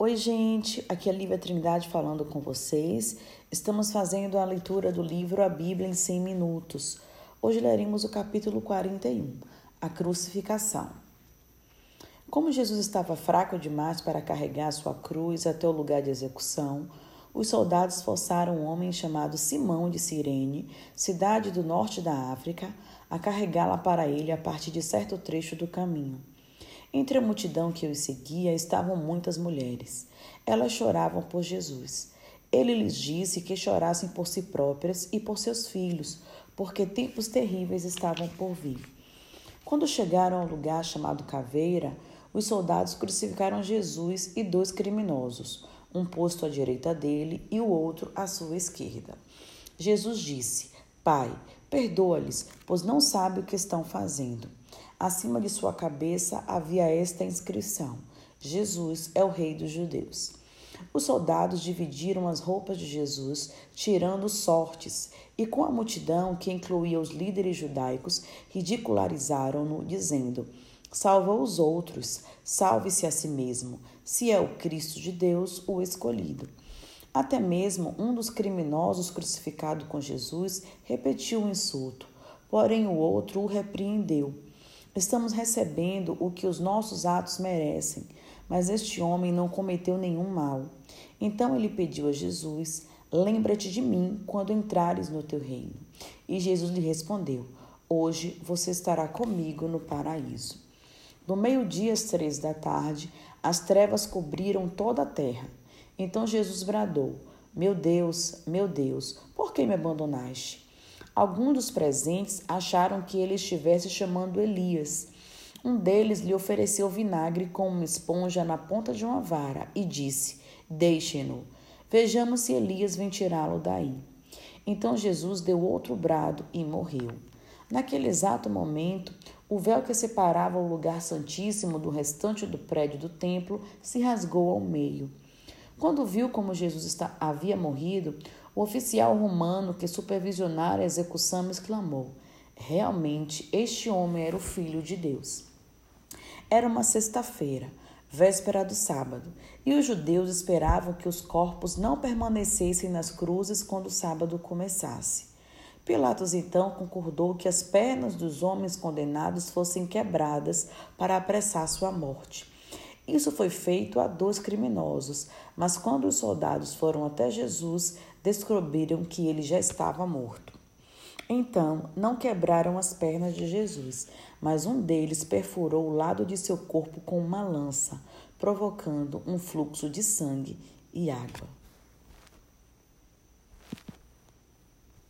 Oi, gente, aqui é a Lívia Trindade falando com vocês. Estamos fazendo a leitura do livro A Bíblia em 100 Minutos. Hoje leremos o capítulo 41, A Crucificação. Como Jesus estava fraco demais para carregar sua cruz até o lugar de execução, os soldados forçaram um homem chamado Simão de Cirene, cidade do norte da África, a carregá-la para ele a partir de certo trecho do caminho. Entre a multidão que os seguia estavam muitas mulheres. Elas choravam por Jesus. Ele lhes disse que chorassem por si próprias e por seus filhos, porque tempos terríveis estavam por vir. Quando chegaram ao lugar chamado Caveira, os soldados crucificaram Jesus e dois criminosos, um posto à direita dele e o outro à sua esquerda. Jesus disse: Pai, perdoa-lhes, pois não sabem o que estão fazendo. Acima de sua cabeça havia esta inscrição: Jesus é o Rei dos Judeus. Os soldados dividiram as roupas de Jesus, tirando sortes, e com a multidão, que incluía os líderes judaicos, ridicularizaram-no, dizendo: Salva os outros, salve-se a si mesmo, se é o Cristo de Deus, o escolhido. Até mesmo um dos criminosos crucificado com Jesus repetiu o insulto, porém o outro o repreendeu. Estamos recebendo o que os nossos atos merecem, mas este homem não cometeu nenhum mal. Então ele pediu a Jesus: Lembra-te de mim quando entrares no teu reino. E Jesus lhe respondeu: Hoje você estará comigo no paraíso. No meio-dia, às três da tarde, as trevas cobriram toda a terra. Então Jesus bradou: Meu Deus, meu Deus, por que me abandonaste? Alguns dos presentes acharam que ele estivesse chamando Elias. Um deles lhe ofereceu vinagre com uma esponja na ponta de uma vara e disse: Deixe-no. Vejamos se Elias vem tirá-lo daí. Então Jesus deu outro brado e morreu. Naquele exato momento, o véu que separava o lugar santíssimo do restante do prédio do templo se rasgou ao meio. Quando viu como Jesus havia morrido, o oficial romano que supervisionara a execução exclamou: Realmente, este homem era o filho de Deus. Era uma sexta-feira, véspera do sábado, e os judeus esperavam que os corpos não permanecessem nas cruzes quando o sábado começasse. Pilatos então concordou que as pernas dos homens condenados fossem quebradas para apressar sua morte. Isso foi feito a dois criminosos, mas quando os soldados foram até Jesus, descobriram que ele já estava morto. Então, não quebraram as pernas de Jesus, mas um deles perfurou o lado de seu corpo com uma lança, provocando um fluxo de sangue e água.